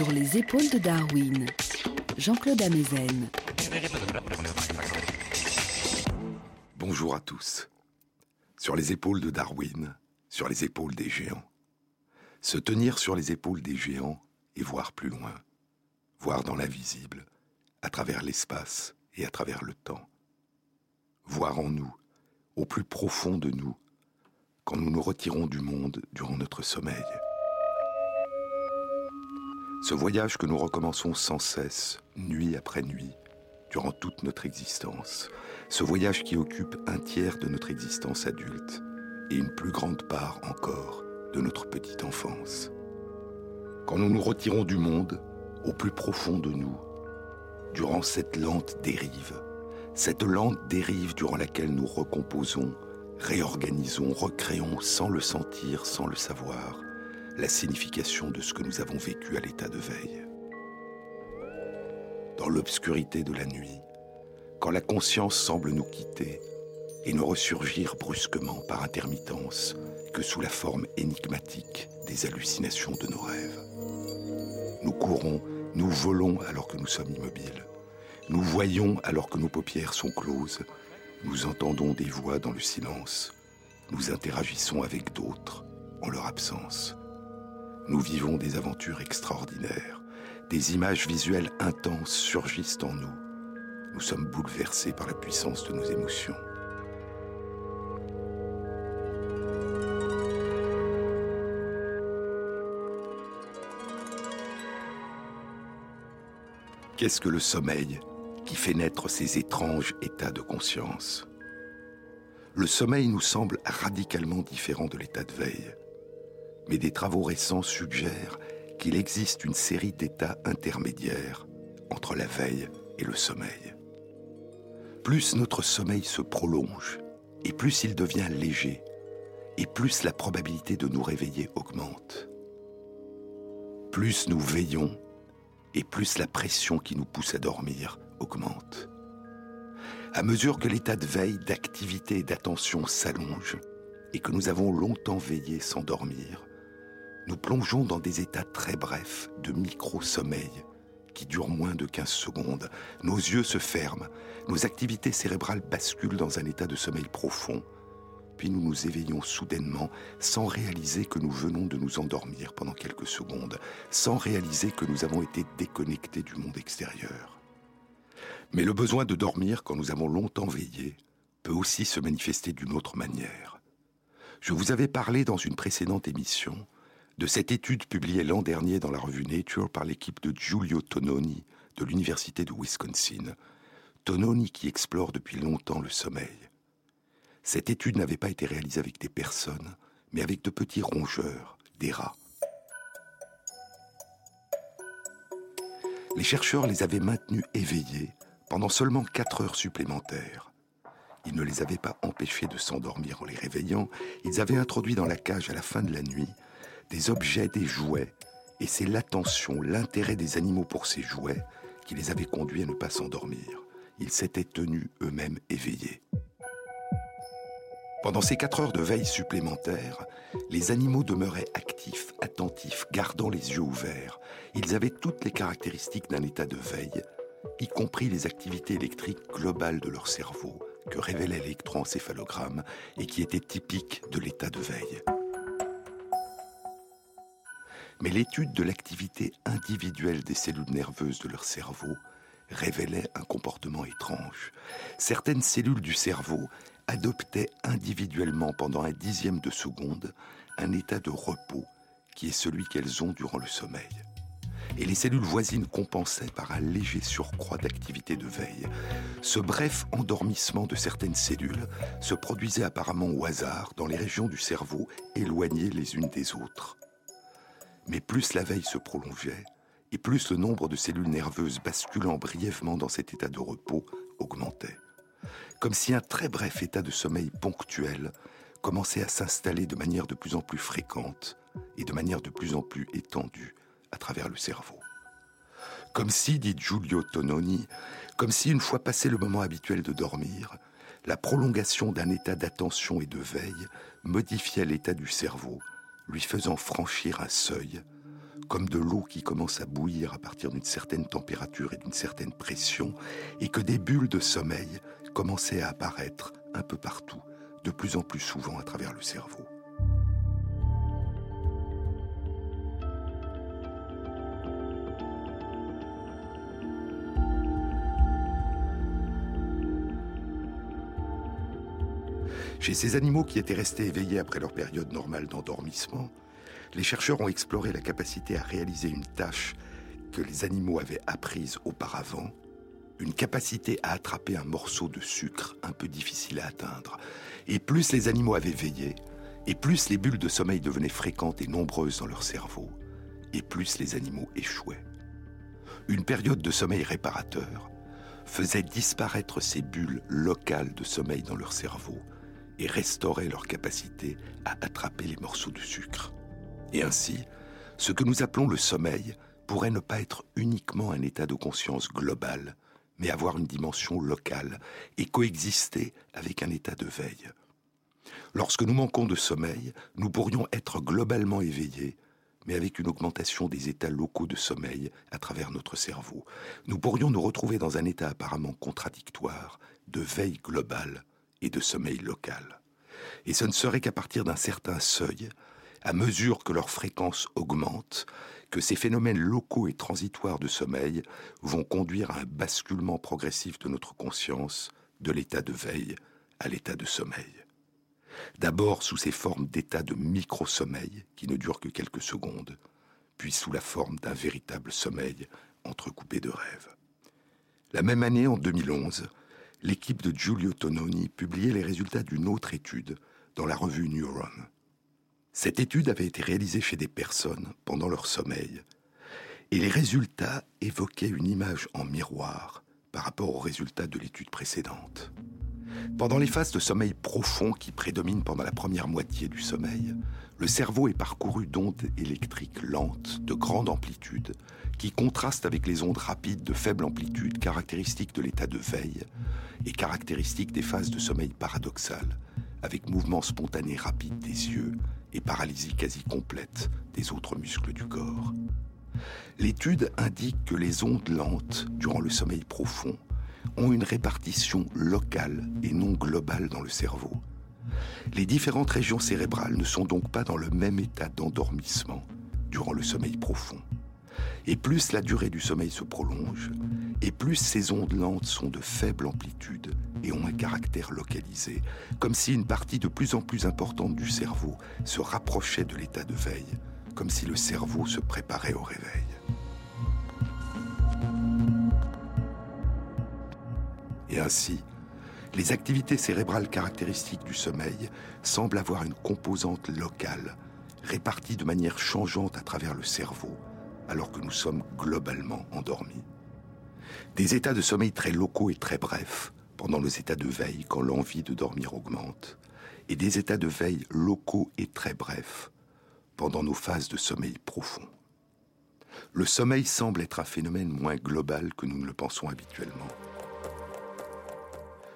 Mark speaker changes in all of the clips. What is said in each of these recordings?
Speaker 1: Sur les épaules de Darwin, Jean-Claude Amezen.
Speaker 2: Bonjour à tous. Sur les épaules de Darwin, sur les épaules des géants. Se tenir sur les épaules des géants et voir plus loin. Voir dans l'invisible, à travers l'espace et à travers le temps. Voir en nous, au plus profond de nous, quand nous nous retirons du monde durant notre sommeil. Ce voyage que nous recommençons sans cesse, nuit après nuit, durant toute notre existence. Ce voyage qui occupe un tiers de notre existence adulte et une plus grande part encore de notre petite enfance. Quand nous nous retirons du monde, au plus profond de nous, durant cette lente dérive, cette lente dérive durant laquelle nous recomposons, réorganisons, recréons sans le sentir, sans le savoir, la signification de ce que nous avons vécu à l'état de veille. Dans l'obscurité de la nuit, quand la conscience semble nous quitter et ne ressurgir brusquement par intermittence que sous la forme énigmatique des hallucinations de nos rêves. Nous courons, nous volons alors que nous sommes immobiles. Nous voyons alors que nos paupières sont closes. Nous entendons des voix dans le silence. Nous interagissons avec d'autres en leur absence. Nous vivons des aventures extraordinaires. Des images visuelles intenses surgissent en nous. Nous sommes bouleversés par la puissance de nos émotions. Qu'est-ce que le sommeil qui fait naître ces étranges états de conscience? Le sommeil nous semble radicalement différent de l'état de veille mais des travaux récents suggèrent qu'il existe une série d'états intermédiaires entre la veille et le sommeil. Plus notre sommeil se prolonge, et plus il devient léger, et plus la probabilité de nous réveiller augmente. Plus nous veillons, et plus la pression qui nous pousse à dormir augmente. À mesure que l'état de veille, d'activité et d'attention s'allonge, et que nous avons longtemps veillé sans dormir, nous plongeons dans des états très brefs de micro-sommeil qui durent moins de 15 secondes. Nos yeux se ferment, nos activités cérébrales basculent dans un état de sommeil profond, puis nous nous éveillons soudainement sans réaliser que nous venons de nous endormir pendant quelques secondes, sans réaliser que nous avons été déconnectés du monde extérieur. Mais le besoin de dormir quand nous avons longtemps veillé peut aussi se manifester d'une autre manière. Je vous avais parlé dans une précédente émission de cette étude publiée l'an dernier dans la revue Nature par l'équipe de Giulio Tononi de l'Université de Wisconsin. Tononi qui explore depuis longtemps le sommeil. Cette étude n'avait pas été réalisée avec des personnes, mais avec de petits rongeurs, des rats. Les chercheurs les avaient maintenus éveillés pendant seulement 4 heures supplémentaires. Ils ne les avaient pas empêchés de s'endormir en les réveillant, ils avaient introduit dans la cage à la fin de la nuit des objets, des jouets, et c'est l'attention, l'intérêt des animaux pour ces jouets qui les avait conduits à ne pas s'endormir. Ils s'étaient tenus eux-mêmes éveillés. Pendant ces quatre heures de veille supplémentaires, les animaux demeuraient actifs, attentifs, gardant les yeux ouverts. Ils avaient toutes les caractéristiques d'un état de veille, y compris les activités électriques globales de leur cerveau, que révélait l'électroencéphalogramme et qui étaient typiques de l'état de veille. Mais l'étude de l'activité individuelle des cellules nerveuses de leur cerveau révélait un comportement étrange. Certaines cellules du cerveau adoptaient individuellement pendant un dixième de seconde un état de repos qui est celui qu'elles ont durant le sommeil. Et les cellules voisines compensaient par un léger surcroît d'activité de veille. Ce bref endormissement de certaines cellules se produisait apparemment au hasard dans les régions du cerveau éloignées les unes des autres. Mais plus la veille se prolongeait, et plus le nombre de cellules nerveuses basculant brièvement dans cet état de repos augmentait. Comme si un très bref état de sommeil ponctuel commençait à s'installer de manière de plus en plus fréquente et de manière de plus en plus étendue à travers le cerveau. Comme si, dit Giulio Tononi, comme si une fois passé le moment habituel de dormir, la prolongation d'un état d'attention et de veille modifiait l'état du cerveau lui faisant franchir un seuil, comme de l'eau qui commence à bouillir à partir d'une certaine température et d'une certaine pression, et que des bulles de sommeil commençaient à apparaître un peu partout, de plus en plus souvent à travers le cerveau. Chez ces animaux qui étaient restés éveillés après leur période normale d'endormissement, les chercheurs ont exploré la capacité à réaliser une tâche que les animaux avaient apprise auparavant, une capacité à attraper un morceau de sucre un peu difficile à atteindre. Et plus les animaux avaient veillé, et plus les bulles de sommeil devenaient fréquentes et nombreuses dans leur cerveau, et plus les animaux échouaient. Une période de sommeil réparateur faisait disparaître ces bulles locales de sommeil dans leur cerveau, et restaurer leur capacité à attraper les morceaux de sucre. Et ainsi, ce que nous appelons le sommeil pourrait ne pas être uniquement un état de conscience global, mais avoir une dimension locale et coexister avec un état de veille. Lorsque nous manquons de sommeil, nous pourrions être globalement éveillés, mais avec une augmentation des états locaux de sommeil à travers notre cerveau. Nous pourrions nous retrouver dans un état apparemment contradictoire de veille globale et de sommeil local. Et ce ne serait qu'à partir d'un certain seuil, à mesure que leur fréquence augmente, que ces phénomènes locaux et transitoires de sommeil vont conduire à un basculement progressif de notre conscience de l'état de veille à l'état de sommeil. D'abord sous ces formes d'état de micro-sommeil qui ne durent que quelques secondes, puis sous la forme d'un véritable sommeil entrecoupé de rêves. La même année, en 2011, l'équipe de Giulio Tononi publiait les résultats d'une autre étude dans la revue Neuron. Cette étude avait été réalisée chez des personnes pendant leur sommeil, et les résultats évoquaient une image en miroir par rapport aux résultats de l'étude précédente. Pendant les phases de sommeil profond qui prédominent pendant la première moitié du sommeil, le cerveau est parcouru d'ondes électriques lentes de grande amplitude qui contrastent avec les ondes rapides de faible amplitude caractéristiques de l'état de veille et caractéristiques des phases de sommeil paradoxal, avec mouvements spontanés rapides des yeux et paralysie quasi complète des autres muscles du corps. L'étude indique que les ondes lentes, durant le sommeil profond, ont une répartition locale et non globale dans le cerveau. Les différentes régions cérébrales ne sont donc pas dans le même état d'endormissement durant le sommeil profond. Et plus la durée du sommeil se prolonge, et plus ces ondes lentes sont de faible amplitude et ont un caractère localisé, comme si une partie de plus en plus importante du cerveau se rapprochait de l'état de veille, comme si le cerveau se préparait au réveil. Et ainsi, les activités cérébrales caractéristiques du sommeil semblent avoir une composante locale, répartie de manière changeante à travers le cerveau, alors que nous sommes globalement endormis. Des états de sommeil très locaux et très brefs, pendant les états de veille quand l'envie de dormir augmente, et des états de veille locaux et très brefs, pendant nos phases de sommeil profond. Le sommeil semble être un phénomène moins global que nous ne le pensons habituellement.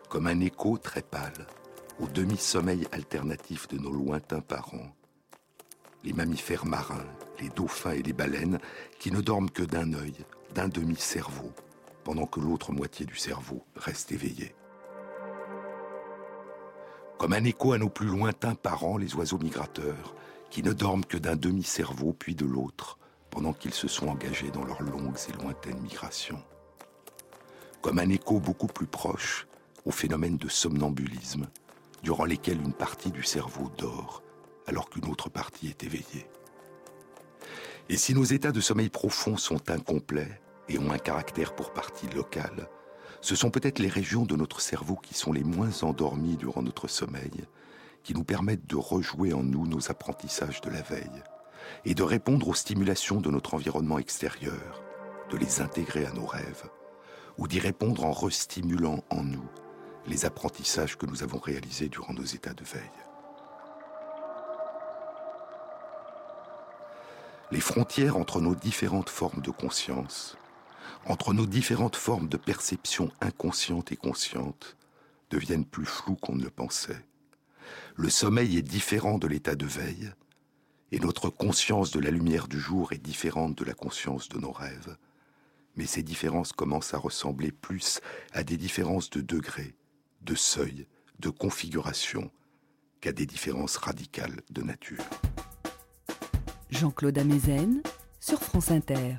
Speaker 2: Comme un écho très pâle au demi-sommeil alternatif de nos lointains parents, les mammifères marins, les dauphins et les baleines, qui ne dorment que d'un œil, d'un demi-cerveau, pendant que l'autre moitié du cerveau reste éveillée. Comme un écho à nos plus lointains parents, les oiseaux migrateurs, qui ne dorment que d'un demi-cerveau puis de l'autre, pendant qu'ils se sont engagés dans leurs longues et lointaines migrations. Comme un écho beaucoup plus proche au phénomène de somnambulisme, durant lesquels une partie du cerveau dort alors qu'une autre partie est éveillée. Et si nos états de sommeil profond sont incomplets et ont un caractère pour partie local, ce sont peut-être les régions de notre cerveau qui sont les moins endormies durant notre sommeil, qui nous permettent de rejouer en nous nos apprentissages de la veille et de répondre aux stimulations de notre environnement extérieur, de les intégrer à nos rêves, ou d'y répondre en restimulant en nous les apprentissages que nous avons réalisés durant nos états de veille. Les frontières entre nos différentes formes de conscience, entre nos différentes formes de perception inconsciente et consciente, deviennent plus floues qu'on ne le pensait. Le sommeil est différent de l'état de veille, et notre conscience de la lumière du jour est différente de la conscience de nos rêves. Mais ces différences commencent à ressembler plus à des différences de degrés, de seuil, de configuration, qu'à des différences radicales de nature.
Speaker 1: Jean-Claude Amezen sur France Inter.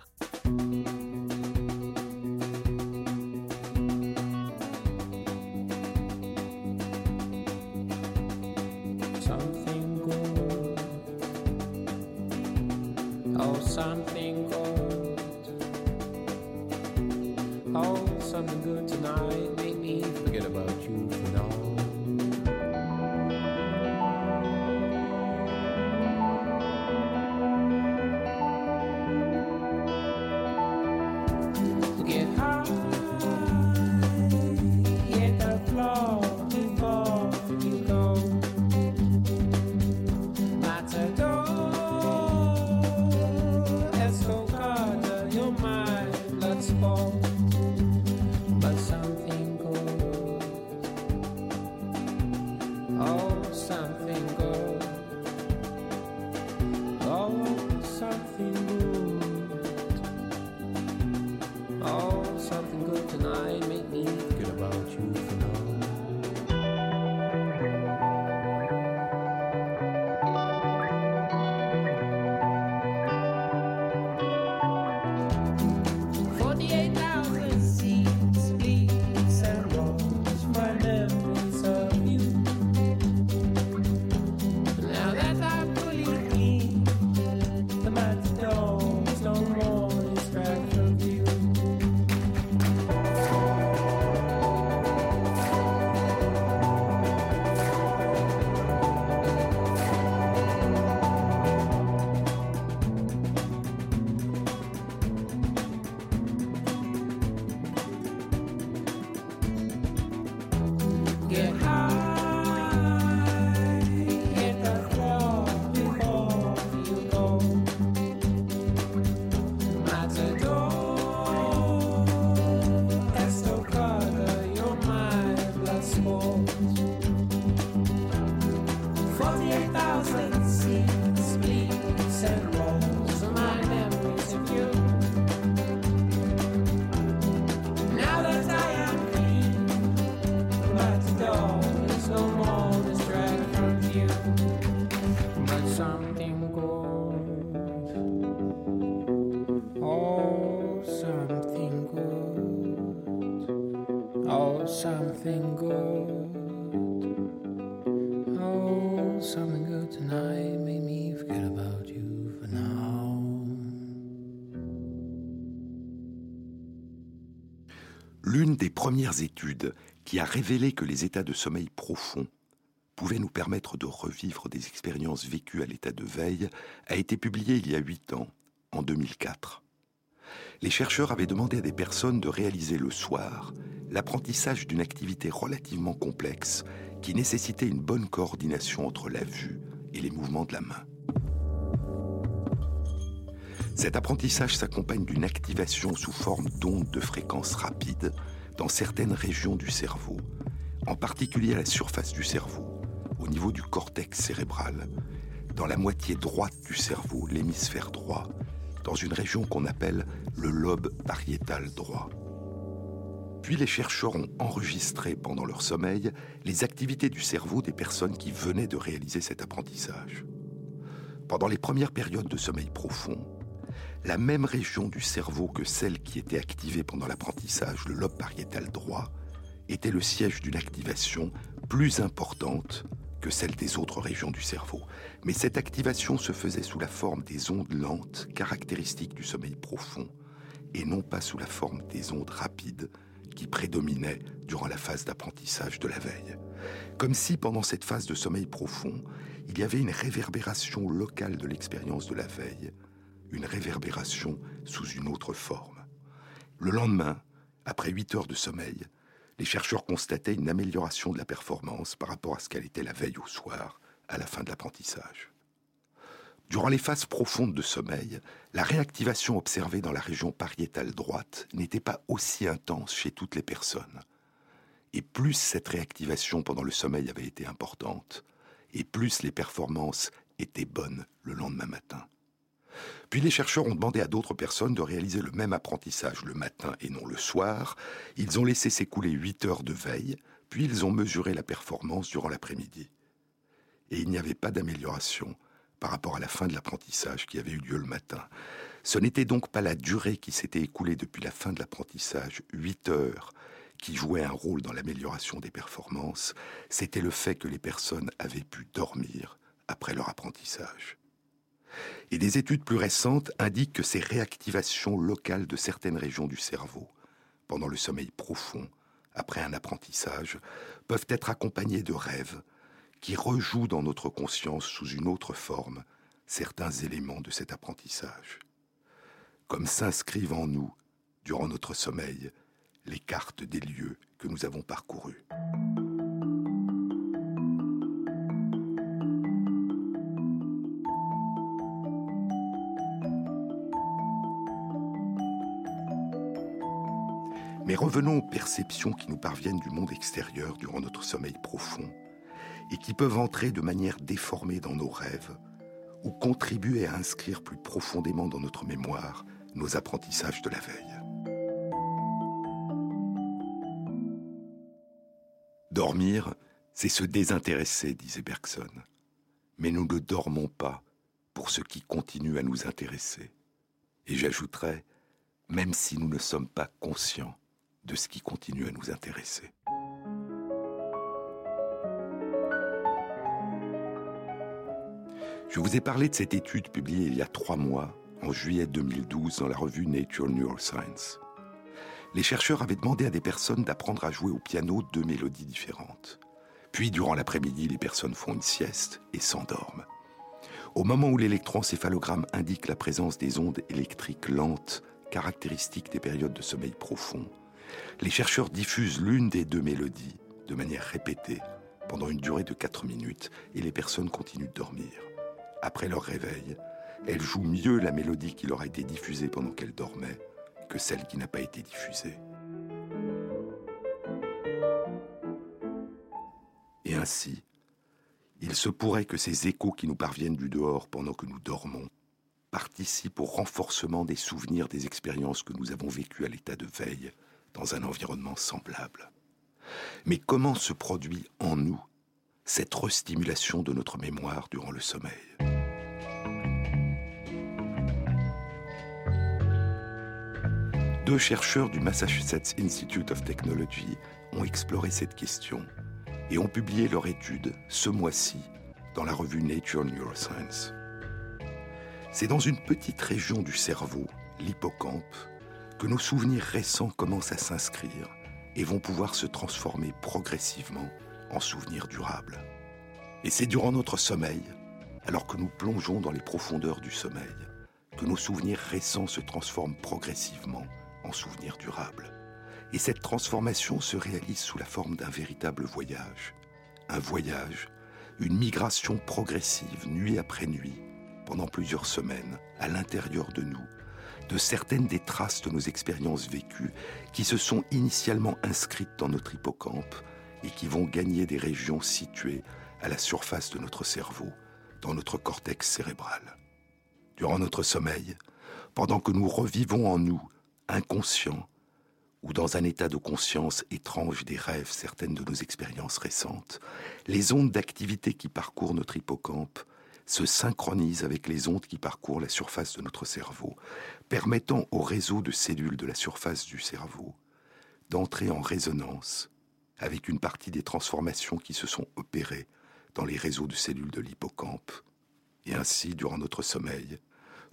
Speaker 2: Qui a révélé que les états de sommeil profond pouvaient nous permettre de revivre des expériences vécues à l'état de veille a été publiée il y a huit ans, en 2004. Les chercheurs avaient demandé à des personnes de réaliser le soir l'apprentissage d'une activité relativement complexe qui nécessitait une bonne coordination entre la vue et les mouvements de la main. Cet apprentissage s'accompagne d'une activation sous forme d'ondes de fréquence rapide dans certaines régions du cerveau, en particulier à la surface du cerveau, au niveau du cortex cérébral, dans la moitié droite du cerveau, l'hémisphère droit, dans une région qu'on appelle le lobe pariétal droit. Puis les chercheurs ont enregistré pendant leur sommeil les activités du cerveau des personnes qui venaient de réaliser cet apprentissage. Pendant les premières périodes de sommeil profond, la même région du cerveau que celle qui était activée pendant l'apprentissage, le lobe pariétal droit, était le siège d'une activation plus importante que celle des autres régions du cerveau. Mais cette activation se faisait sous la forme des ondes lentes caractéristiques du sommeil profond, et non pas sous la forme des ondes rapides qui prédominaient durant la phase d'apprentissage de la veille. Comme si pendant cette phase de sommeil profond, il y avait une réverbération locale de l'expérience de la veille, une réverbération sous une autre forme. Le lendemain, après huit heures de sommeil, les chercheurs constataient une amélioration de la performance par rapport à ce qu'elle était la veille au soir, à la fin de l'apprentissage. Durant les phases profondes de sommeil, la réactivation observée dans la région pariétale droite n'était pas aussi intense chez toutes les personnes. Et plus cette réactivation pendant le sommeil avait été importante, et plus les performances était bonne le lendemain matin. Puis les chercheurs ont demandé à d'autres personnes de réaliser le même apprentissage le matin et non le soir. Ils ont laissé s'écouler 8 heures de veille, puis ils ont mesuré la performance durant l'après-midi. Et il n'y avait pas d'amélioration par rapport à la fin de l'apprentissage qui avait eu lieu le matin. Ce n'était donc pas la durée qui s'était écoulée depuis la fin de l'apprentissage, 8 heures, qui jouait un rôle dans l'amélioration des performances, c'était le fait que les personnes avaient pu dormir après leur apprentissage. Et des études plus récentes indiquent que ces réactivations locales de certaines régions du cerveau, pendant le sommeil profond, après un apprentissage, peuvent être accompagnées de rêves qui rejouent dans notre conscience sous une autre forme certains éléments de cet apprentissage. Comme s'inscrivent en nous, durant notre sommeil, les cartes des lieux que nous avons parcourus. Mais revenons aux perceptions qui nous parviennent du monde extérieur durant notre sommeil profond et qui peuvent entrer de manière déformée dans nos rêves ou contribuer à inscrire plus profondément dans notre mémoire nos apprentissages de la veille. Dormir, c'est se désintéresser, disait Bergson. Mais nous ne dormons pas pour ce qui continue à nous intéresser. Et j'ajouterais, même si nous ne sommes pas conscients de ce qui continue à nous intéresser. Je vous ai parlé de cette étude publiée il y a trois mois, en juillet 2012, dans la revue Nature Neuroscience. Les chercheurs avaient demandé à des personnes d'apprendre à jouer au piano deux mélodies différentes. Puis, durant l'après-midi, les personnes font une sieste et s'endorment. Au moment où l'électroencéphalogramme indique la présence des ondes électriques lentes, caractéristiques des périodes de sommeil profond, les chercheurs diffusent l'une des deux mélodies de manière répétée pendant une durée de 4 minutes et les personnes continuent de dormir. Après leur réveil, elles jouent mieux la mélodie qui leur a été diffusée pendant qu'elles dormaient que celle qui n'a pas été diffusée. Et ainsi, il se pourrait que ces échos qui nous parviennent du dehors pendant que nous dormons participent au renforcement des souvenirs des expériences que nous avons vécues à l'état de veille dans un environnement semblable. Mais comment se produit en nous cette restimulation de notre mémoire durant le sommeil? Deux chercheurs du Massachusetts Institute of Technology ont exploré cette question et ont publié leur étude ce mois-ci dans la revue Nature Neuroscience. C'est dans une petite région du cerveau, l'hippocampe, que nos souvenirs récents commencent à s'inscrire et vont pouvoir se transformer progressivement en souvenirs durables. Et c'est durant notre sommeil, alors que nous plongeons dans les profondeurs du sommeil, que nos souvenirs récents se transforment progressivement en souvenirs durables. Et cette transformation se réalise sous la forme d'un véritable voyage. Un voyage, une migration progressive, nuit après nuit, pendant plusieurs semaines, à l'intérieur de nous, de certaines des traces de nos expériences vécues qui se sont initialement inscrites dans notre hippocampe et qui vont gagner des régions situées à la surface de notre cerveau, dans notre cortex cérébral. Durant notre sommeil, pendant que nous revivons en nous, inconscients, ou dans un état de conscience étrange des rêves certaines de nos expériences récentes, les ondes d'activité qui parcourent notre hippocampe se synchronisent avec les ondes qui parcourent la surface de notre cerveau, permettant au réseau de cellules de la surface du cerveau d'entrer en résonance avec une partie des transformations qui se sont opérées dans les réseaux de cellules de l'hippocampe. Et ainsi, durant notre sommeil,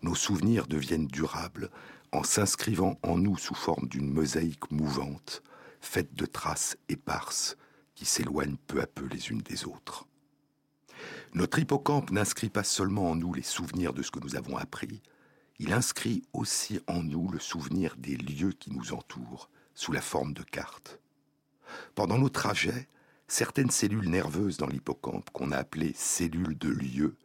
Speaker 2: nos souvenirs deviennent durables en s'inscrivant en nous sous forme d'une mosaïque mouvante, faite de traces éparses qui s'éloignent peu à peu les unes des autres. Notre hippocampe n'inscrit pas seulement en nous les souvenirs de ce que nous avons appris, il inscrit aussi en nous le souvenir des lieux qui nous entourent, sous la forme de cartes. Pendant nos trajets, certaines cellules nerveuses dans l'hippocampe, qu'on a appelées cellules de lieu,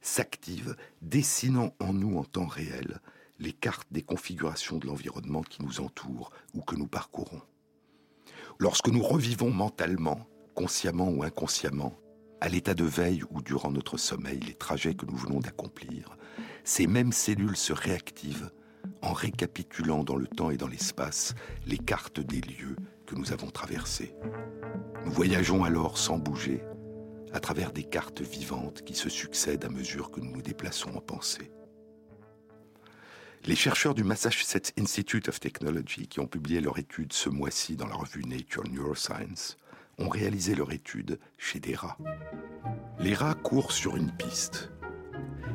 Speaker 2: s'activent, dessinant en nous en temps réel les cartes des configurations de l'environnement qui nous entoure ou que nous parcourons. Lorsque nous revivons mentalement, consciemment ou inconsciemment, à l'état de veille ou durant notre sommeil, les trajets que nous venons d'accomplir, ces mêmes cellules se réactivent en récapitulant dans le temps et dans l'espace les cartes des lieux que nous avons traversés. Nous voyageons alors sans bouger à travers des cartes vivantes qui se succèdent à mesure que nous nous déplaçons en pensée. Les chercheurs du Massachusetts Institute of Technology, qui ont publié leur étude ce mois-ci dans la revue Nature Neuroscience, ont réalisé leur étude chez des rats. Les rats courent sur une piste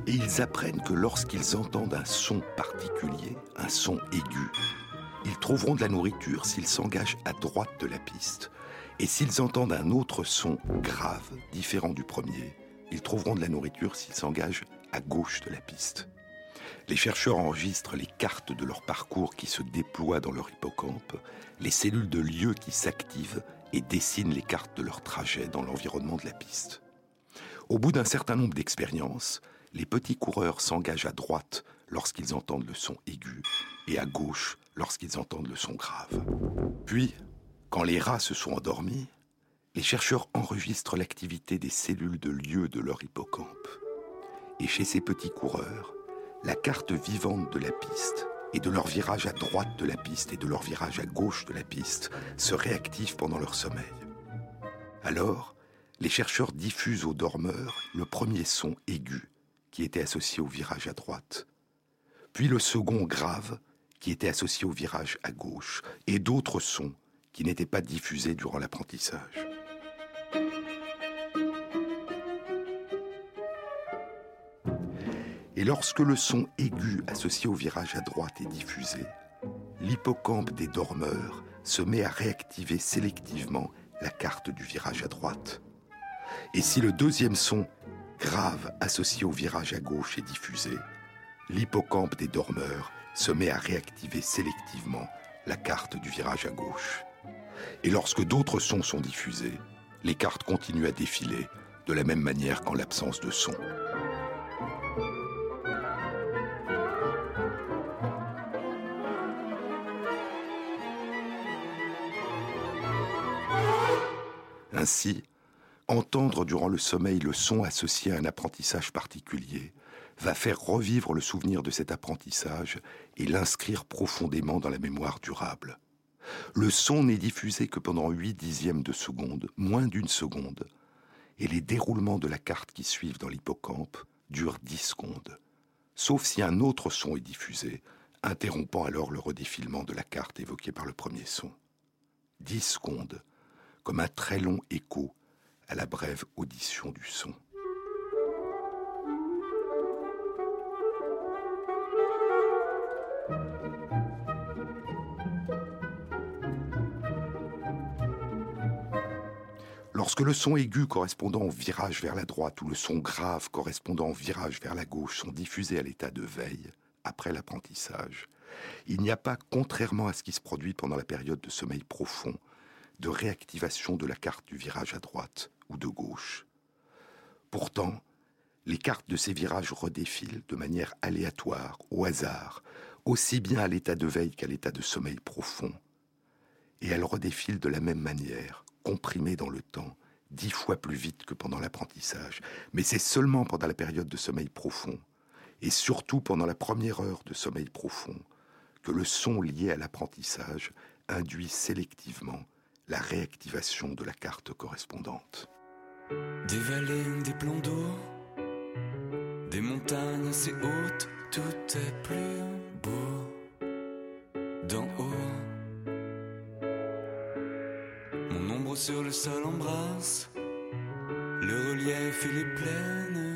Speaker 2: et ils apprennent que lorsqu'ils entendent un son particulier, un son aigu, ils trouveront de la nourriture s'ils s'engagent à droite de la piste. Et s'ils entendent un autre son grave, différent du premier, ils trouveront de la nourriture s'ils s'engagent à gauche de la piste. Les chercheurs enregistrent les cartes de leur parcours qui se déploient dans leur hippocampe, les cellules de lieu qui s'activent et dessinent les cartes de leur trajet dans l'environnement de la piste. Au bout d'un certain nombre d'expériences, les petits coureurs s'engagent à droite lorsqu'ils entendent le son aigu et à gauche lorsqu'ils entendent le son grave. Puis, quand les rats se sont endormis, les chercheurs enregistrent l'activité des cellules de lieu de leur hippocampe. Et chez ces petits coureurs, la carte vivante de la piste et de leur virage à droite de la piste et de leur virage à gauche de la piste se réactive pendant leur sommeil. Alors, les chercheurs diffusent aux dormeurs le premier son aigu qui était associé au virage à droite, puis le second grave qui était associé au virage à gauche, et d'autres sons qui n'étaient pas diffusés durant l'apprentissage. Et lorsque le son aigu associé au virage à droite est diffusé, l'hippocampe des dormeurs se met à réactiver sélectivement la carte du virage à droite. Et si le deuxième son grave associé au virage à gauche est diffusé, l'hippocampe des dormeurs se met à réactiver sélectivement la carte du virage à gauche. Et lorsque d'autres sons sont diffusés, les cartes continuent à défiler de la même manière qu'en l'absence de son. Ainsi, entendre durant le sommeil le son associé à un apprentissage particulier va faire revivre le souvenir de cet apprentissage et l'inscrire profondément dans la mémoire durable. Le son n'est diffusé que pendant 8 dixièmes de seconde, moins d'une seconde, et les déroulements de la carte qui suivent dans l'hippocampe durent 10 secondes, sauf si un autre son est diffusé, interrompant alors le redéfilement de la carte évoquée par le premier son. 10 secondes, comme un très long écho à la brève audition du son. Lorsque le son aigu correspondant au virage vers la droite ou le son grave correspondant au virage vers la gauche sont diffusés à l'état de veille, après l'apprentissage, il n'y a pas, contrairement à ce qui se produit pendant la période de sommeil profond, de réactivation de la carte du virage à droite ou de gauche. Pourtant, les cartes de ces virages redéfilent de manière aléatoire, au hasard, aussi bien à l'état de veille qu'à l'état de sommeil profond. Et elles redéfilent de la même manière, comprimées dans le temps, dix fois plus vite que pendant l'apprentissage. Mais c'est seulement pendant la période de sommeil profond, et surtout pendant la première heure de sommeil profond, que le son lié à l'apprentissage induit sélectivement la réactivation de la carte correspondante.
Speaker 3: Des vallées, des plans d'eau, des montagnes assez hautes, tout est plus beau d'en haut. Mon ombre sur le sol embrasse le relief et les plaines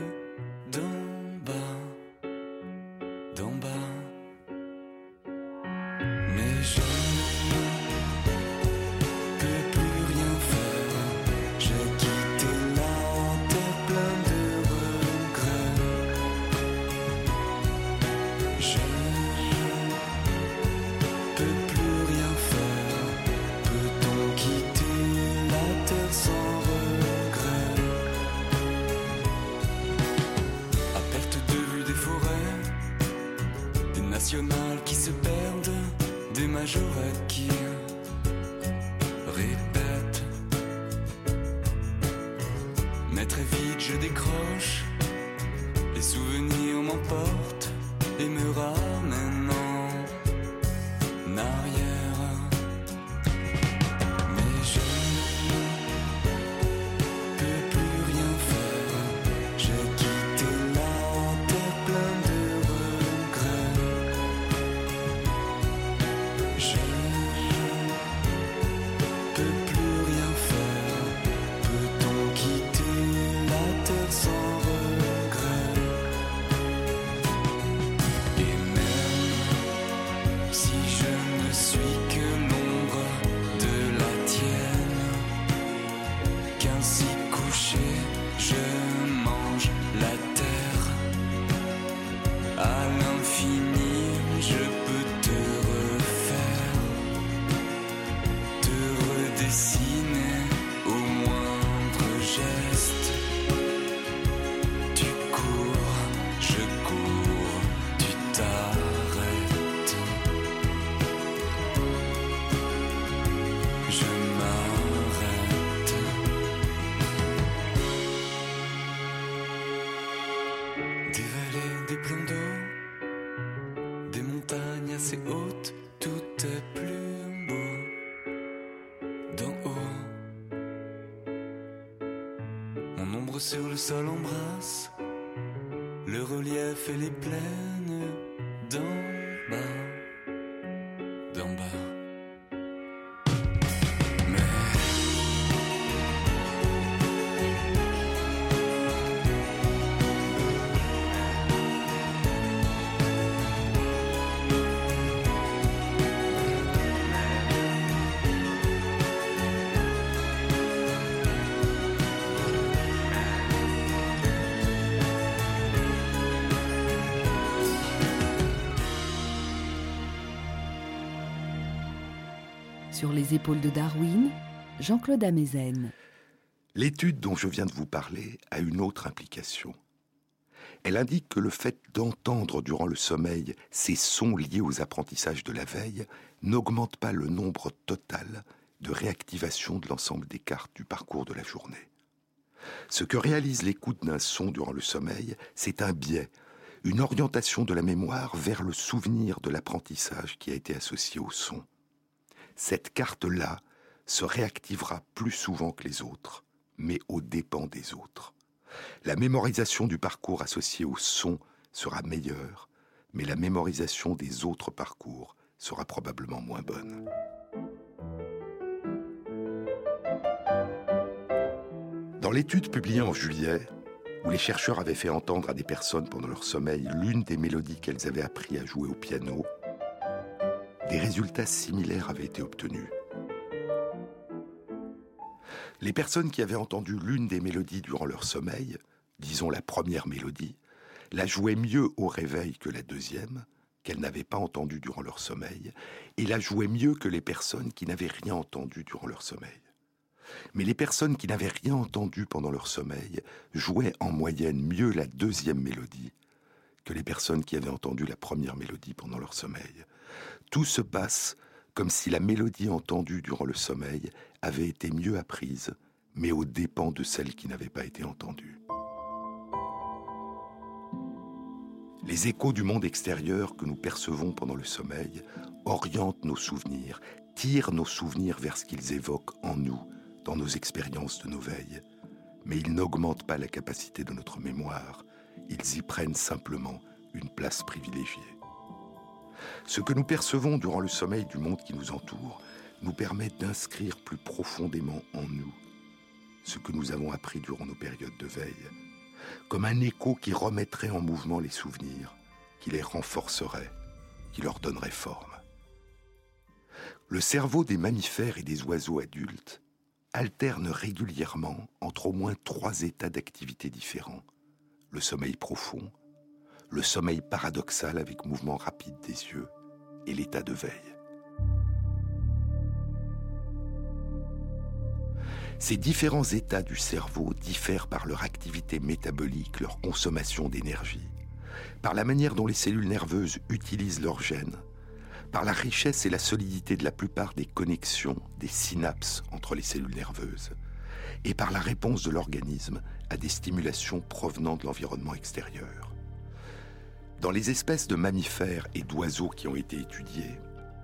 Speaker 1: Sur les épaules de Darwin, Jean-Claude Amezen.
Speaker 2: L'étude dont je viens de vous parler a une autre implication. Elle indique que le fait d'entendre durant le sommeil ces sons liés aux apprentissages de la veille n'augmente pas le nombre total de réactivation de l'ensemble des cartes du parcours de la journée. Ce que réalise l'écoute d'un son durant le sommeil, c'est un biais, une orientation de la mémoire vers le souvenir de l'apprentissage qui a été associé au son. Cette carte-là se réactivera plus souvent que les autres, mais aux dépens des autres. La mémorisation du parcours associé au son sera meilleure, mais la mémorisation des autres parcours sera probablement moins bonne. Dans l'étude publiée en juillet, où les chercheurs avaient fait entendre à des personnes pendant leur sommeil l'une des mélodies qu'elles avaient appris à jouer au piano, des résultats similaires avaient été obtenus. Les personnes qui avaient entendu l'une des mélodies durant leur sommeil, disons la première mélodie, la jouaient mieux au réveil que la deuxième, qu'elles n'avaient pas entendue durant leur sommeil, et la jouaient mieux que les personnes qui n'avaient rien entendu durant leur sommeil. Mais les personnes qui n'avaient rien entendu pendant leur sommeil jouaient en moyenne mieux la deuxième mélodie que les personnes qui avaient entendu la première mélodie pendant leur sommeil. Tout se passe comme si la mélodie entendue durant le sommeil avait été mieux apprise, mais aux dépens de celle qui n'avait pas été entendue. Les échos du monde extérieur que nous percevons pendant le sommeil orientent nos souvenirs, tirent nos souvenirs vers ce qu'ils évoquent en nous, dans nos expériences de nos veilles. Mais ils n'augmentent pas la capacité de notre mémoire, ils y prennent simplement une place privilégiée. Ce que nous percevons durant le sommeil du monde qui nous entoure nous permet d'inscrire plus profondément en nous ce que nous avons appris durant nos périodes de veille, comme un écho qui remettrait en mouvement les souvenirs, qui les renforcerait, qui leur donnerait forme. Le cerveau des mammifères et des oiseaux adultes alterne régulièrement entre au moins trois états d'activité différents. Le sommeil profond, le sommeil paradoxal avec mouvement rapide des yeux et l'état de veille. Ces différents états du cerveau diffèrent par leur activité métabolique, leur consommation d'énergie, par la manière dont les cellules nerveuses utilisent leurs gènes, par la richesse et la solidité de la plupart des connexions, des synapses entre les cellules nerveuses, et par la réponse de l'organisme à des stimulations provenant de l'environnement extérieur. Dans les espèces de mammifères et d'oiseaux qui ont été étudiés,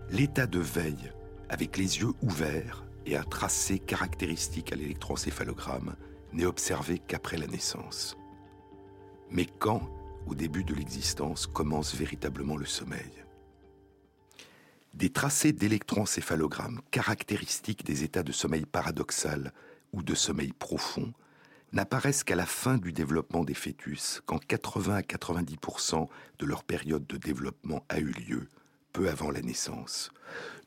Speaker 2: l'état de veille avec les yeux ouverts et un tracé caractéristique à l'électroencéphalogramme n'est observé qu'après la naissance. Mais quand, au début de l'existence, commence véritablement le sommeil? Des tracés d'électroencéphalogramme caractéristiques des états de sommeil paradoxal ou de sommeil profond n'apparaissent qu'à la fin du développement des fœtus, quand 80 à 90% de leur période de développement a eu lieu, peu avant la naissance.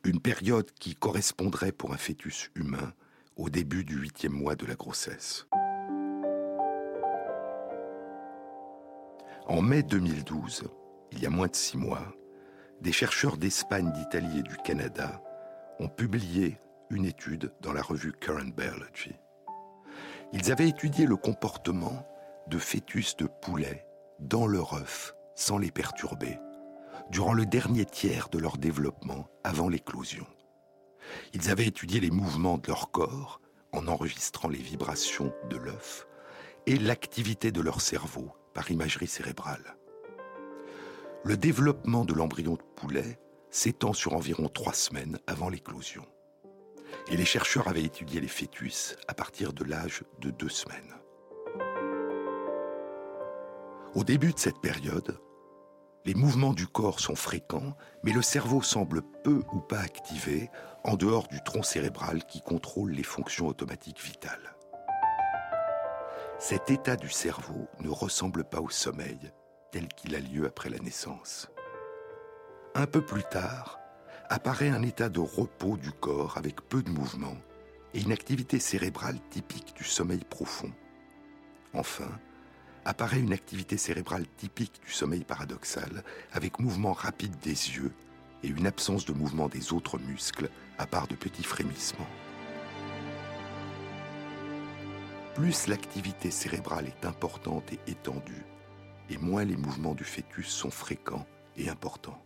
Speaker 2: Une période qui correspondrait pour un fœtus humain au début du huitième mois de la grossesse. En mai 2012, il y a moins de six mois, des chercheurs d'Espagne, d'Italie et du Canada ont publié une étude dans la revue Current Biology. Ils avaient étudié le comportement de fœtus de poulets dans leur œuf sans les perturber durant le dernier tiers de leur développement avant l'éclosion. Ils avaient étudié les mouvements de leur corps en enregistrant les vibrations de l'œuf et l'activité de leur cerveau par imagerie cérébrale. Le développement de l'embryon de poulet s'étend sur environ trois semaines avant l'éclosion. Et les chercheurs avaient étudié les fœtus à partir de l'âge de deux semaines. Au début de cette période, les mouvements du corps sont fréquents, mais le cerveau semble peu ou pas activé en dehors du tronc cérébral qui contrôle les fonctions automatiques vitales. Cet état du cerveau ne ressemble pas au sommeil tel qu'il a lieu après la naissance. Un peu plus tard, apparaît un état de repos du corps avec peu de mouvement et une activité cérébrale typique du sommeil profond. Enfin, apparaît une activité cérébrale typique du sommeil paradoxal avec mouvement rapide des yeux et une absence de mouvement des autres muscles à part de petits frémissements. plus l'activité cérébrale est importante et étendue, et moins les mouvements du fœtus sont fréquents et importants.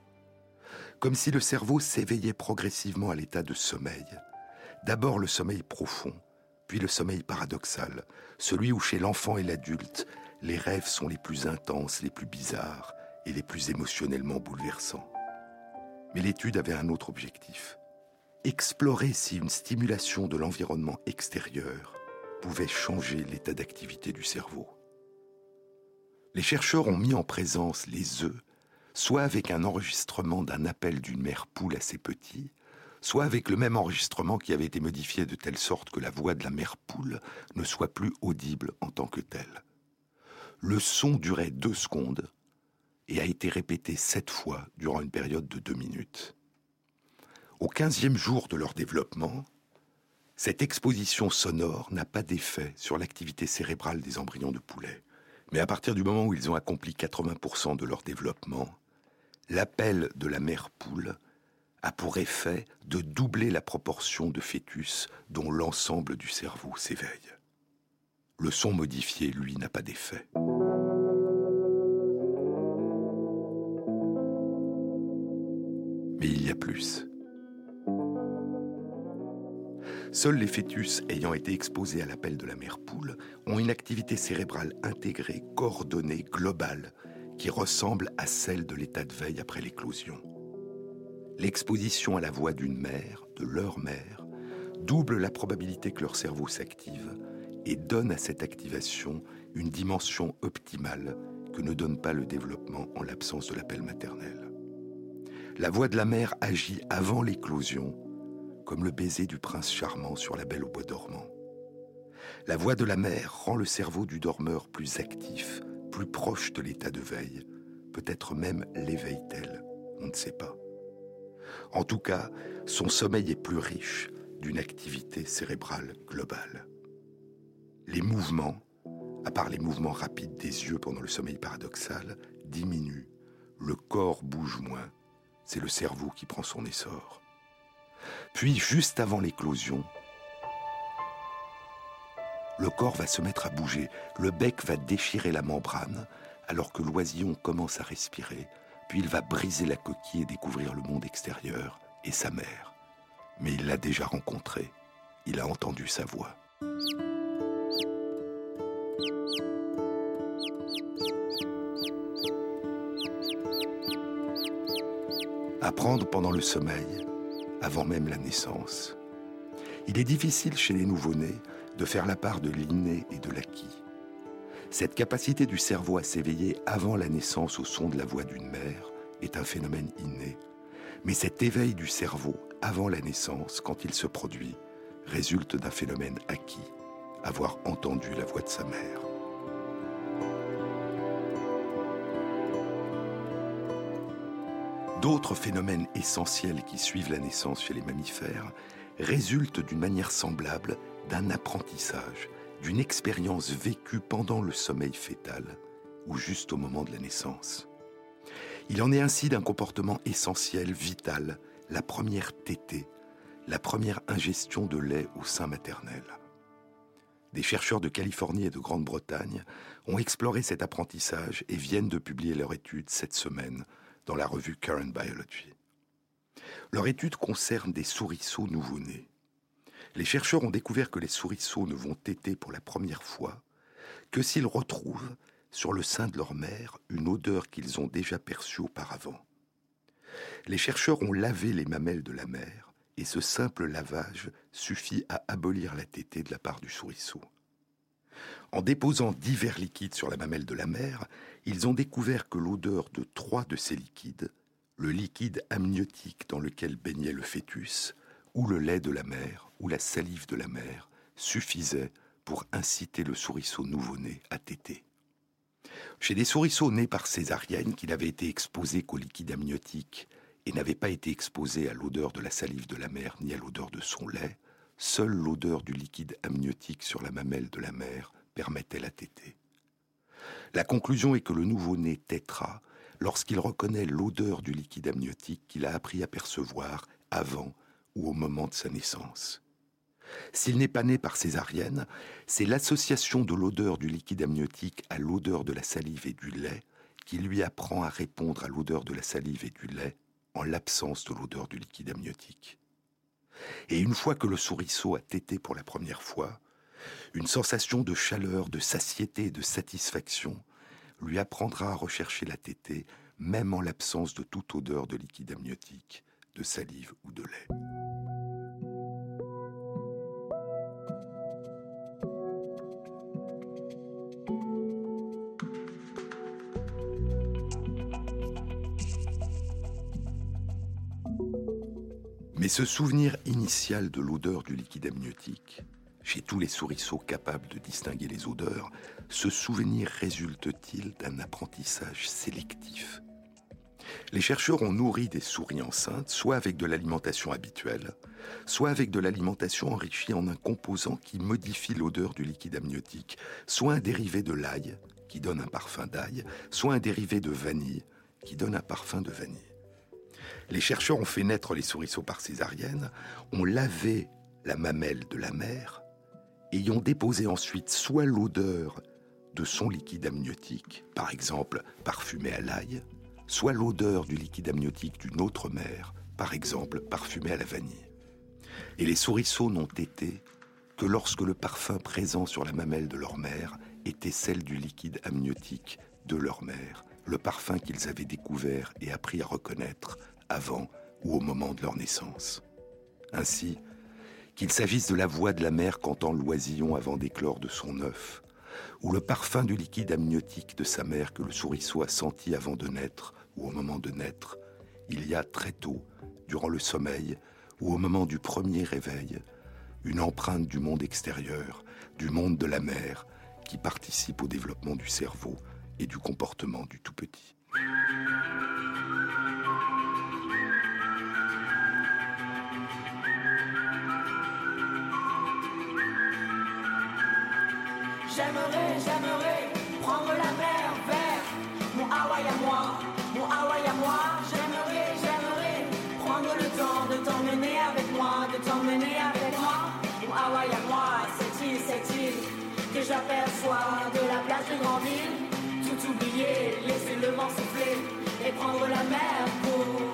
Speaker 2: Comme si le cerveau s'éveillait progressivement à l'état de sommeil. D'abord le sommeil profond, puis le sommeil paradoxal, celui où chez l'enfant et l'adulte, les rêves sont les plus intenses, les plus bizarres et les plus émotionnellement bouleversants. Mais l'étude avait un autre objectif. Explorer si une stimulation de l'environnement extérieur pouvait changer l'état d'activité du cerveau. Les chercheurs ont mis en présence les œufs, soit avec un enregistrement d'un appel d'une mère poule à ses petits, soit avec le même enregistrement qui avait été modifié de telle sorte que la voix de la mère poule ne soit plus audible en tant que telle. Le son durait deux secondes et a été répété sept fois durant une période de deux minutes. Au quinzième jour de leur développement, cette exposition sonore n'a pas d'effet sur l'activité cérébrale des embryons de poulet. Mais à partir du moment où ils ont accompli 80% de leur développement, l'appel de la mère poule a pour effet de doubler la proportion de fœtus dont l'ensemble du cerveau s'éveille. Le son modifié, lui, n'a pas d'effet. Mais il y a plus. Seuls les fœtus ayant été exposés à l'appel de la mère poule ont une activité cérébrale intégrée, coordonnée, globale, qui ressemble à celle de l'état de veille après l'éclosion. L'exposition à la voix d'une mère, de leur mère, double la probabilité que leur cerveau s'active et donne à cette activation une dimension optimale que ne donne pas le développement en l'absence de l'appel maternel. La voix de la mère agit avant l'éclosion comme le baiser du prince charmant sur la belle au bois dormant. La voix de la mère rend le cerveau du dormeur plus actif, plus proche de l'état de veille. Peut-être même l'éveille-t-elle, on ne sait pas. En tout cas, son sommeil est plus riche d'une activité cérébrale globale. Les mouvements, à part les mouvements rapides des yeux pendant le sommeil paradoxal, diminuent. Le corps bouge moins. C'est le cerveau qui prend son essor. Puis, juste avant l'éclosion, le corps va se mettre à bouger, le bec va déchirer la membrane, alors que l'oisillon commence à respirer, puis il va briser la coquille et découvrir le monde extérieur et sa mère. Mais il l'a déjà rencontrée, il a entendu sa voix. Apprendre pendant le sommeil, avant même la naissance. Il est difficile chez les nouveau-nés de faire la part de l'inné et de l'acquis. Cette capacité du cerveau à s'éveiller avant la naissance au son de la voix d'une mère est un phénomène inné. Mais cet éveil du cerveau avant la naissance, quand il se produit, résulte d'un phénomène acquis, avoir entendu la voix de sa mère. D'autres phénomènes essentiels qui suivent la naissance chez les mammifères résultent d'une manière semblable d'un apprentissage d'une expérience vécue pendant le sommeil fœtal ou juste au moment de la naissance. Il en est ainsi d'un comportement essentiel, vital, la première tétée, la première ingestion de lait au sein maternel. Des chercheurs de Californie et de Grande-Bretagne ont exploré cet apprentissage et viennent de publier leur étude cette semaine dans la revue Current Biology. Leur étude concerne des souriceaux nouveau-nés les chercheurs ont découvert que les souriceaux ne vont téter pour la première fois que s'ils retrouvent sur le sein de leur mère une odeur qu'ils ont déjà perçue auparavant. Les chercheurs ont lavé les mamelles de la mère et ce simple lavage suffit à abolir la tétée de la part du souriceau. En déposant divers liquides sur la mamelle de la mère, ils ont découvert que l'odeur de trois de ces liquides, le liquide amniotique dans lequel baignait le fœtus, ou le lait de la mère, ou la salive de la mère suffisait pour inciter le souriceau nouveau-né à téter. Chez des souriceaux nés par césarienne qui n'avaient été exposés qu'au liquide amniotique et n'avaient pas été exposés à l'odeur de la salive de la mère ni à l'odeur de son lait, seule l'odeur du liquide amniotique sur la mamelle de la mère permettait la tétée. La conclusion est que le nouveau-né tétera lorsqu'il reconnaît l'odeur du liquide amniotique qu'il a appris à percevoir avant ou au moment de sa naissance. S'il n'est pas né par césarienne, c'est l'association de l'odeur du liquide amniotique à l'odeur de la salive et du lait qui lui apprend à répondre à l'odeur de la salive et du lait en l'absence de l'odeur du liquide amniotique. Et une fois que le souriceau a tété pour la première fois, une sensation de chaleur, de satiété et de satisfaction lui apprendra à rechercher la tétée même en l'absence de toute odeur de liquide amniotique, de salive ou de lait. Mais ce souvenir initial de l'odeur du liquide amniotique, chez tous les souriceaux capables de distinguer les odeurs, ce souvenir résulte-t-il d'un apprentissage sélectif Les chercheurs ont nourri des souris enceintes, soit avec de l'alimentation habituelle, soit avec de l'alimentation enrichie en un composant qui modifie l'odeur du liquide amniotique, soit un dérivé de l'ail, qui donne un parfum d'ail, soit un dérivé de vanille, qui donne un parfum de vanille. Les chercheurs ont fait naître les souriceaux par césarienne, ont lavé la mamelle de la mère et ont déposé ensuite soit l'odeur de son liquide amniotique, par exemple parfumé à l'ail, soit l'odeur du liquide amniotique d'une autre mère, par exemple parfumé à la vanille. Et les souriceaux n'ont été que lorsque le parfum présent sur la mamelle de leur mère était celle du liquide amniotique de leur mère, le parfum qu'ils avaient découvert et appris à reconnaître avant ou au moment de leur naissance. Ainsi, qu'il s'agisse de la voix de la mère cantant l'oisillon avant d'éclore de son œuf, ou le parfum du liquide amniotique de sa mère que le souriceau a senti avant de naître ou au moment de naître, il y a très tôt, durant le sommeil ou au moment du premier réveil, une empreinte du monde extérieur, du monde de la mère, qui participe au développement du cerveau et du comportement du tout petit.
Speaker 4: J'aimerais, j'aimerais de la place de grande ville. Tout oublier, laisser le vent souffler et prendre la mer pour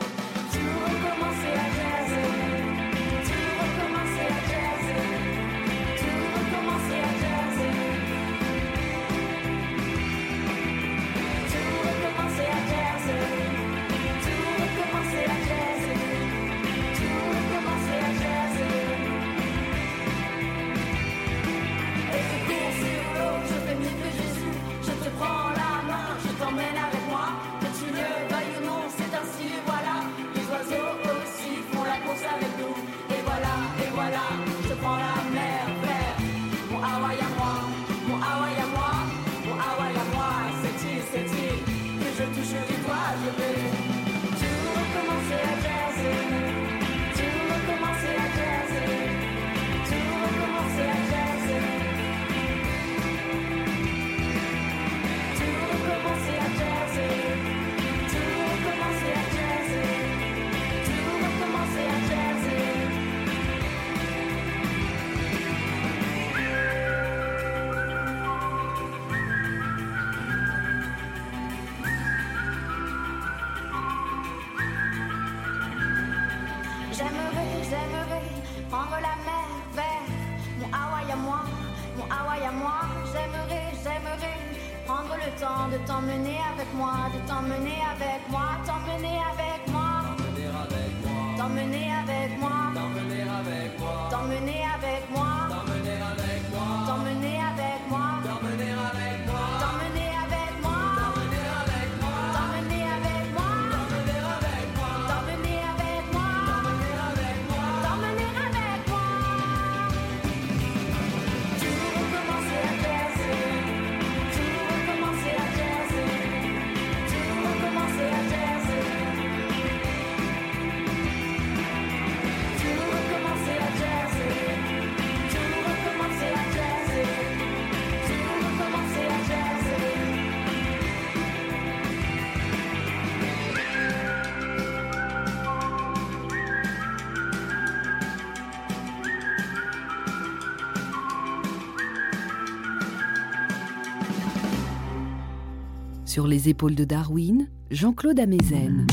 Speaker 1: Sur les épaules de Darwin, Jean-Claude Amezen.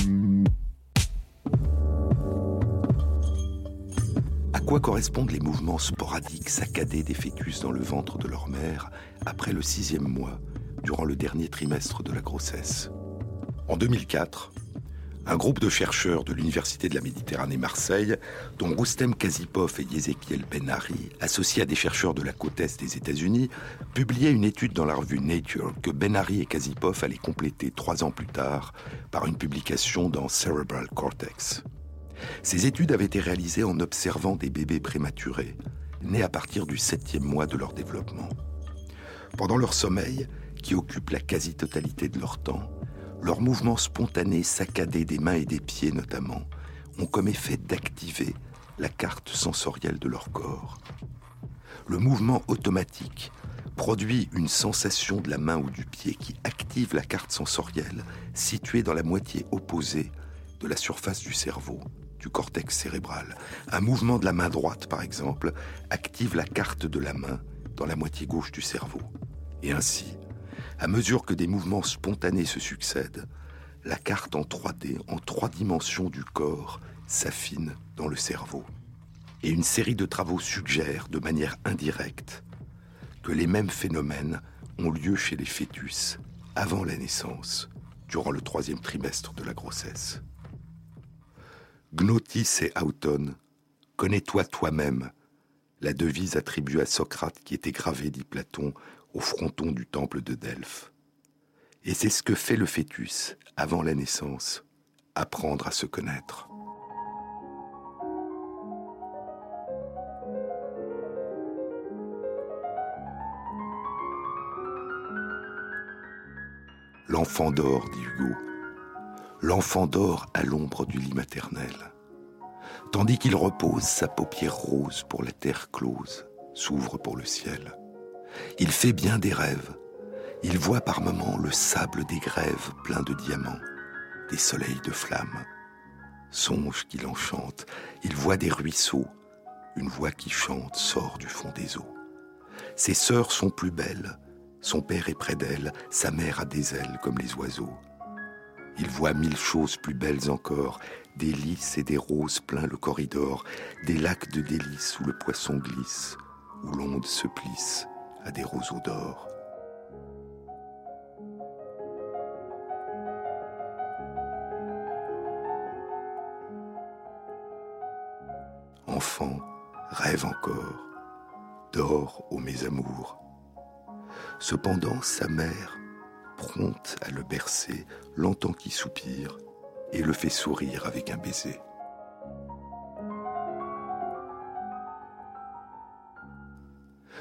Speaker 2: À quoi correspondent les mouvements sporadiques saccadés des fœtus dans le ventre de leur mère après le sixième mois, durant le dernier trimestre de la grossesse? En 2004, un groupe de chercheurs de l'Université de la Méditerranée Marseille, dont Roustem Kazipov et Yezekiel Benari, associés à des chercheurs de la côte est des États-Unis, publiaient une étude dans la revue Nature que Benari et Kazipov allaient compléter trois ans plus tard par une publication dans Cerebral Cortex. Ces études avaient été réalisées en observant des bébés prématurés, nés à partir du septième mois de leur développement. Pendant leur sommeil, qui occupe la quasi-totalité de leur temps, leurs mouvements spontanés, saccadés des mains et des pieds notamment, ont comme effet d'activer la carte sensorielle de leur corps. Le mouvement automatique produit une sensation de la main ou du pied qui active la carte sensorielle située dans la moitié opposée de la surface du cerveau, du cortex cérébral. Un mouvement de la main droite, par exemple, active la carte de la main dans la moitié gauche du cerveau. Et ainsi, à mesure que des mouvements spontanés se succèdent, la carte en 3D, en trois dimensions du corps, s'affine dans le cerveau. Et une série de travaux suggèrent, de manière indirecte, que les mêmes phénomènes ont lieu chez les fœtus avant la naissance, durant le troisième trimestre de la grossesse. Gnotis et Auton, connais-toi toi-même, la devise attribuée à Socrate qui était gravée, dit Platon, au fronton du temple de Delphes. Et c'est ce que fait le fœtus avant la naissance, apprendre à se connaître. L'enfant dort, dit Hugo. L'enfant dort à l'ombre du lit maternel. Tandis qu'il repose, sa paupière rose pour la terre close s'ouvre pour le ciel. Il fait bien des rêves. Il voit par moments le sable des grèves plein de diamants, des soleils de flammes. Songe qu'il enchante, il voit des ruisseaux. Une voix qui chante sort du fond des eaux. Ses sœurs sont plus belles, son père est près d'elle, sa mère a des ailes comme les oiseaux. Il voit mille choses plus belles encore, des lys et des roses plein le corridor, des lacs de délices où le poisson glisse, où l'onde se plisse à des roseaux d'or. Enfant, rêve encore, dors ô mes amours. Cependant, sa mère, prompte à le bercer, l'entend qui soupire et le fait sourire avec un baiser.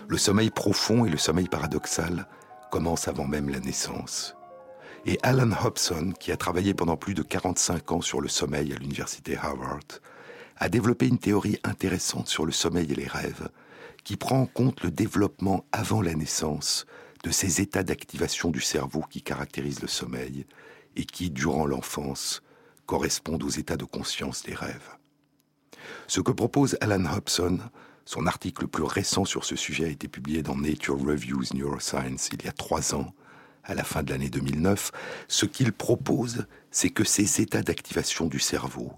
Speaker 2: Le sommeil profond et le sommeil paradoxal commencent avant même la naissance. Et Alan Hobson, qui a travaillé pendant plus de 45 ans sur le sommeil à l'université Harvard, a développé une théorie intéressante sur le sommeil et les rêves, qui prend en compte le développement avant la naissance de ces états d'activation du cerveau qui caractérisent le sommeil et qui, durant l'enfance, correspondent aux états de conscience des rêves. Ce que propose Alan Hobson, son article le plus récent sur ce sujet a été publié dans Nature Reviews Neuroscience il y a trois ans, à la fin de l'année 2009. Ce qu'il propose, c'est que ces états d'activation du cerveau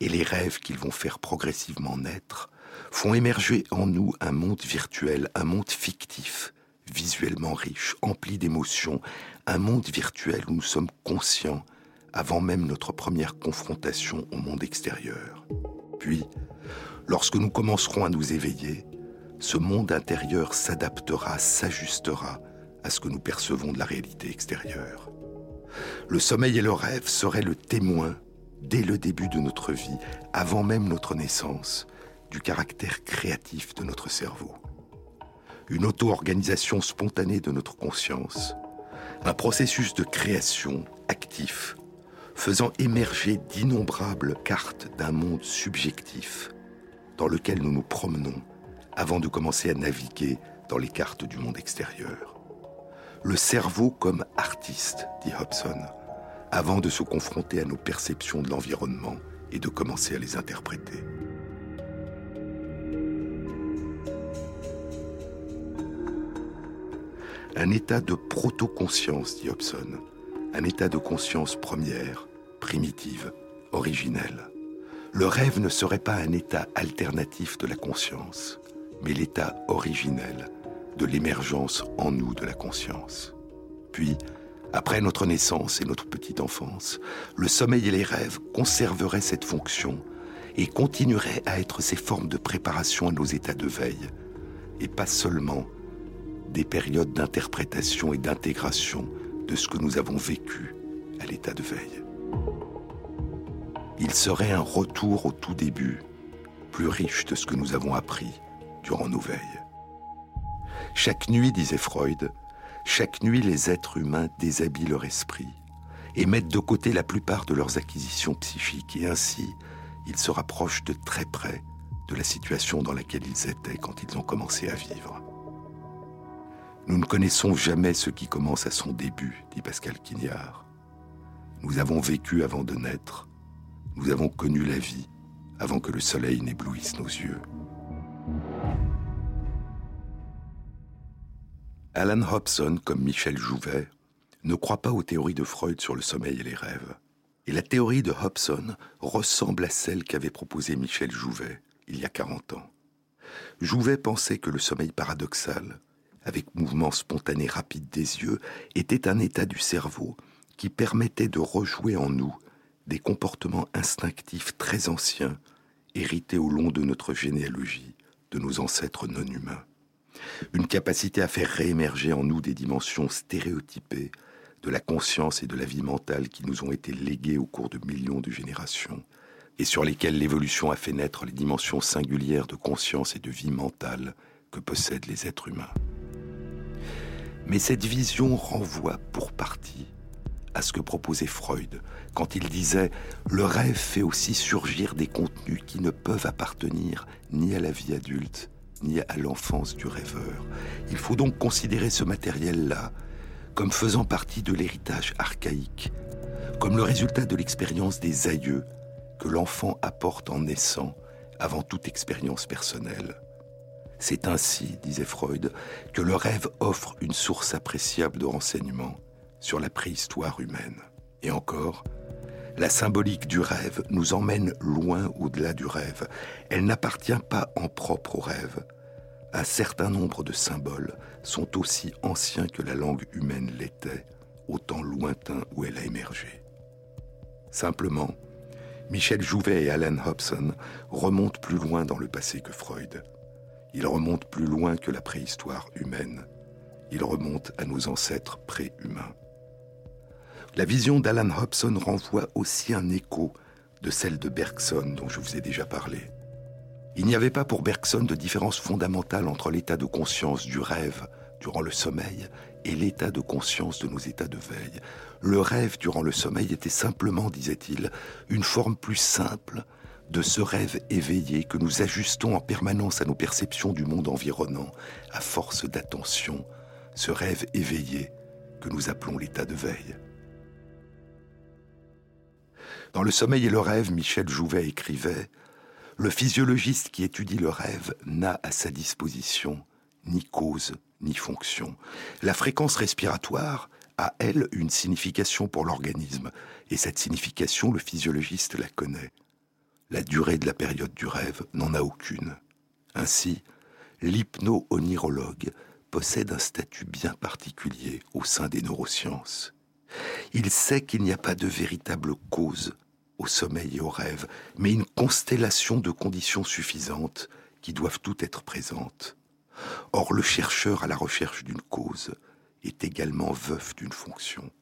Speaker 2: et les rêves qu'ils vont faire progressivement naître font émerger en nous un monde virtuel, un monde fictif, visuellement riche, empli d'émotions, un monde virtuel où nous sommes conscients avant même notre première confrontation au monde extérieur. Puis, lorsque nous commencerons à nous éveiller, ce monde intérieur s'adaptera, s'ajustera à ce que nous percevons de la réalité extérieure. Le sommeil et le rêve seraient le témoin, dès le début de notre vie, avant même notre naissance, du caractère créatif de notre cerveau. Une auto-organisation spontanée de notre conscience, un processus de création actif, faisant émerger d'innombrables cartes d'un monde subjectif dans lequel nous nous promenons avant de commencer à naviguer dans les cartes du monde extérieur. Le cerveau comme artiste, dit Hobson, avant de se confronter à nos perceptions de l'environnement et de commencer à les interpréter. Un état de proto-conscience, dit Hobson, un état de conscience première, primitive, originelle. Le rêve ne serait pas un état alternatif de la conscience, mais l'état originel de l'émergence en nous de la conscience. Puis, après notre naissance et notre petite enfance, le sommeil et les rêves conserveraient cette fonction et continueraient à être ces formes de préparation à nos états de veille, et pas seulement des périodes d'interprétation et d'intégration de ce que nous avons vécu à l'état de veille. Il serait un retour au tout début, plus riche de ce que nous avons appris durant nos veilles. Chaque nuit, disait Freud, chaque nuit les êtres humains déshabillent leur esprit et mettent de côté la plupart de leurs acquisitions psychiques, et ainsi ils se rapprochent de très près de la situation dans laquelle ils étaient quand ils ont commencé à vivre. Nous ne connaissons jamais ce qui commence à son début, dit Pascal Quignard. Nous avons vécu avant de naître, nous avons connu la vie avant que le soleil n'éblouisse nos yeux. Alan Hobson, comme Michel Jouvet, ne croit pas aux théories de Freud sur le sommeil et les rêves. Et la théorie de Hobson ressemble à celle qu'avait proposée Michel Jouvet il y a 40 ans. Jouvet pensait que le sommeil paradoxal, avec mouvement spontané rapide des yeux, était un état du cerveau qui permettait de rejouer en nous des comportements instinctifs très anciens, hérités au long de notre généalogie, de nos ancêtres non humains une capacité à faire réémerger en nous des dimensions stéréotypées de la conscience et de la vie mentale qui nous ont été léguées au cours de millions de générations, et sur lesquelles l'évolution a fait naître les dimensions singulières de conscience et de vie mentale que possèdent les êtres humains. Mais cette vision renvoie pour partie à ce que proposait Freud quand il disait ⁇ Le rêve fait aussi surgir des contenus qui ne peuvent appartenir ni à la vie adulte, ni à l'enfance du rêveur. Il faut donc considérer ce matériel-là comme faisant partie de l'héritage archaïque, comme le résultat de l'expérience des aïeux que l'enfant apporte en naissant avant toute expérience personnelle. C'est ainsi, disait Freud, que le rêve offre une source appréciable de renseignements sur la préhistoire humaine. Et encore, la symbolique du rêve nous emmène loin au-delà du rêve. Elle n'appartient pas en propre au rêve. Un certain nombre de symboles sont aussi anciens que la langue humaine l'était, au temps lointain où elle a émergé. Simplement, Michel Jouvet et Alan Hobson remontent plus loin dans le passé que Freud. Ils remontent plus loin que la préhistoire humaine. Ils remontent à nos ancêtres pré-humains. La vision d'Alan Hobson renvoie aussi un écho de celle de Bergson dont je vous ai déjà parlé. Il n'y avait pas pour Bergson de différence fondamentale entre l'état de conscience du rêve durant le sommeil et l'état de conscience de nos états de veille. Le rêve durant le sommeil était simplement, disait-il, une forme plus simple de ce rêve éveillé que nous ajustons en permanence à nos perceptions du monde environnant, à force d'attention, ce rêve éveillé que nous appelons l'état de veille. Dans Le sommeil et le rêve, Michel Jouvet écrivait Le physiologiste qui étudie le rêve n'a à sa disposition ni cause ni fonction. La fréquence respiratoire a, elle, une signification pour l'organisme, et cette signification, le physiologiste la connaît. La durée de la période du rêve n'en a aucune. Ainsi, l'hypno-onirologue possède un statut bien particulier au sein des neurosciences. Il sait qu'il n'y a pas de véritable cause au sommeil et au rêve, mais une constellation de conditions suffisantes qui doivent toutes être présentes. Or, le chercheur à la recherche d'une cause est également veuf d'une fonction.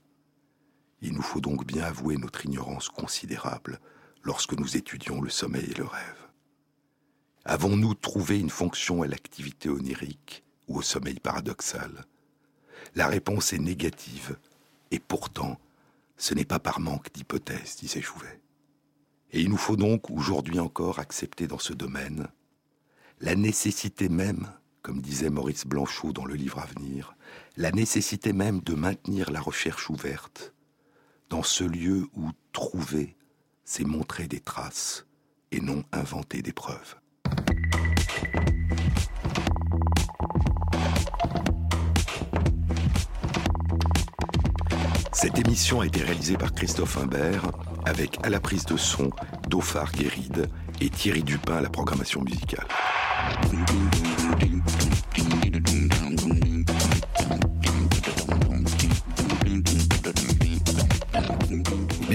Speaker 2: Il nous faut donc bien avouer notre ignorance considérable lorsque nous étudions le sommeil et le rêve. Avons-nous trouvé une fonction à l'activité onirique ou au sommeil paradoxal? La réponse est négative, et pourtant, ce n'est pas par manque d'hypothèses, disait Jouvet. Et il nous faut donc aujourd'hui encore accepter dans ce domaine la nécessité même, comme disait Maurice Blanchot dans le livre à venir, la nécessité même de maintenir la recherche ouverte dans ce lieu où trouver, c'est montrer des traces et non inventer des preuves. Cette émission a été réalisée par Christophe Imbert avec à la prise de son Dauphard Guéride et Thierry Dupin à la programmation musicale.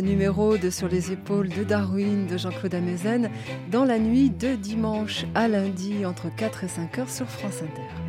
Speaker 5: Numéro de Sur les épaules de Darwin de Jean-Claude Amezen dans la nuit de dimanche à lundi entre 4 et 5 heures sur France Inter.